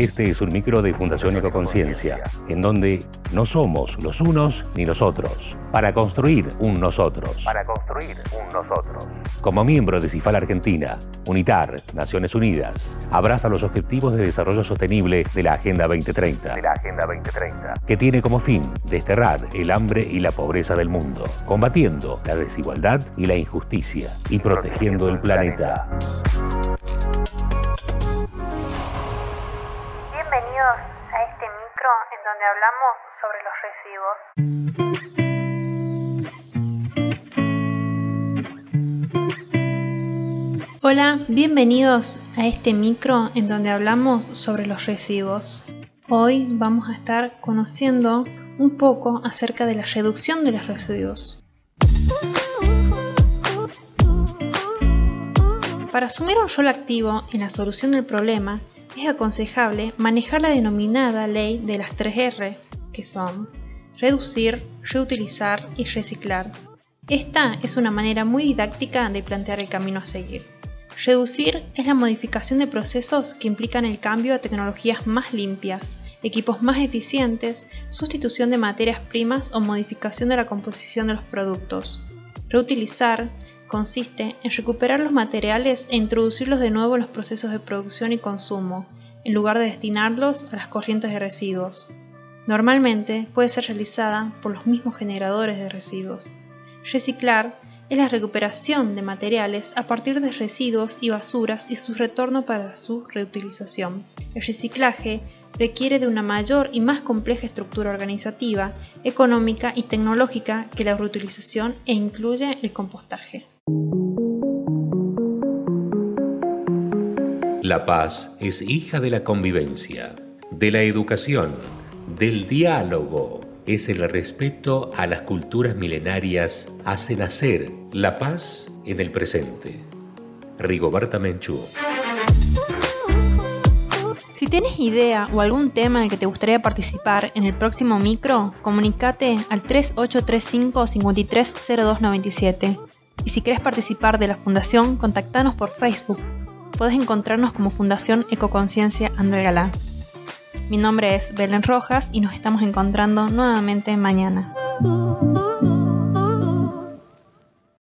Este es un micro de Fundación Ecoconciencia, en donde no somos los unos ni los otros, para construir un nosotros. Para construir un nosotros. Como miembro de CIFAL Argentina, UNITAR, Naciones Unidas, abraza los objetivos de desarrollo sostenible de la Agenda 2030. De la Agenda 2030. Que tiene como fin desterrar el hambre y la pobreza del mundo, combatiendo la desigualdad y la injusticia y protegiendo el planeta. Donde hablamos sobre los residuos. Hola, bienvenidos a este micro en donde hablamos sobre los residuos. Hoy vamos a estar conociendo un poco acerca de la reducción de los residuos. Para asumir un rol activo en la solución del problema, es aconsejable manejar la denominada ley de las 3R, que son reducir, reutilizar y reciclar. Esta es una manera muy didáctica de plantear el camino a seguir. Reducir es la modificación de procesos que implican el cambio a tecnologías más limpias, equipos más eficientes, sustitución de materias primas o modificación de la composición de los productos. Reutilizar consiste en recuperar los materiales e introducirlos de nuevo en los procesos de producción y consumo, en lugar de destinarlos a las corrientes de residuos. Normalmente puede ser realizada por los mismos generadores de residuos. Reciclar es la recuperación de materiales a partir de residuos y basuras y su retorno para su reutilización. El reciclaje requiere de una mayor y más compleja estructura organizativa, económica y tecnológica que la reutilización e incluye el compostaje. La paz es hija de la convivencia, de la educación, del diálogo. Es el respeto a las culturas milenarias, hace nacer la paz en el presente. Rigoberta Menchú. Si tienes idea o algún tema en el que te gustaría participar en el próximo micro, comunícate al 3835 530297. Y si quieres participar de la fundación, contactanos por Facebook. Puedes encontrarnos como Fundación Ecoconciencia André Galá. Mi nombre es Belén Rojas y nos estamos encontrando nuevamente mañana.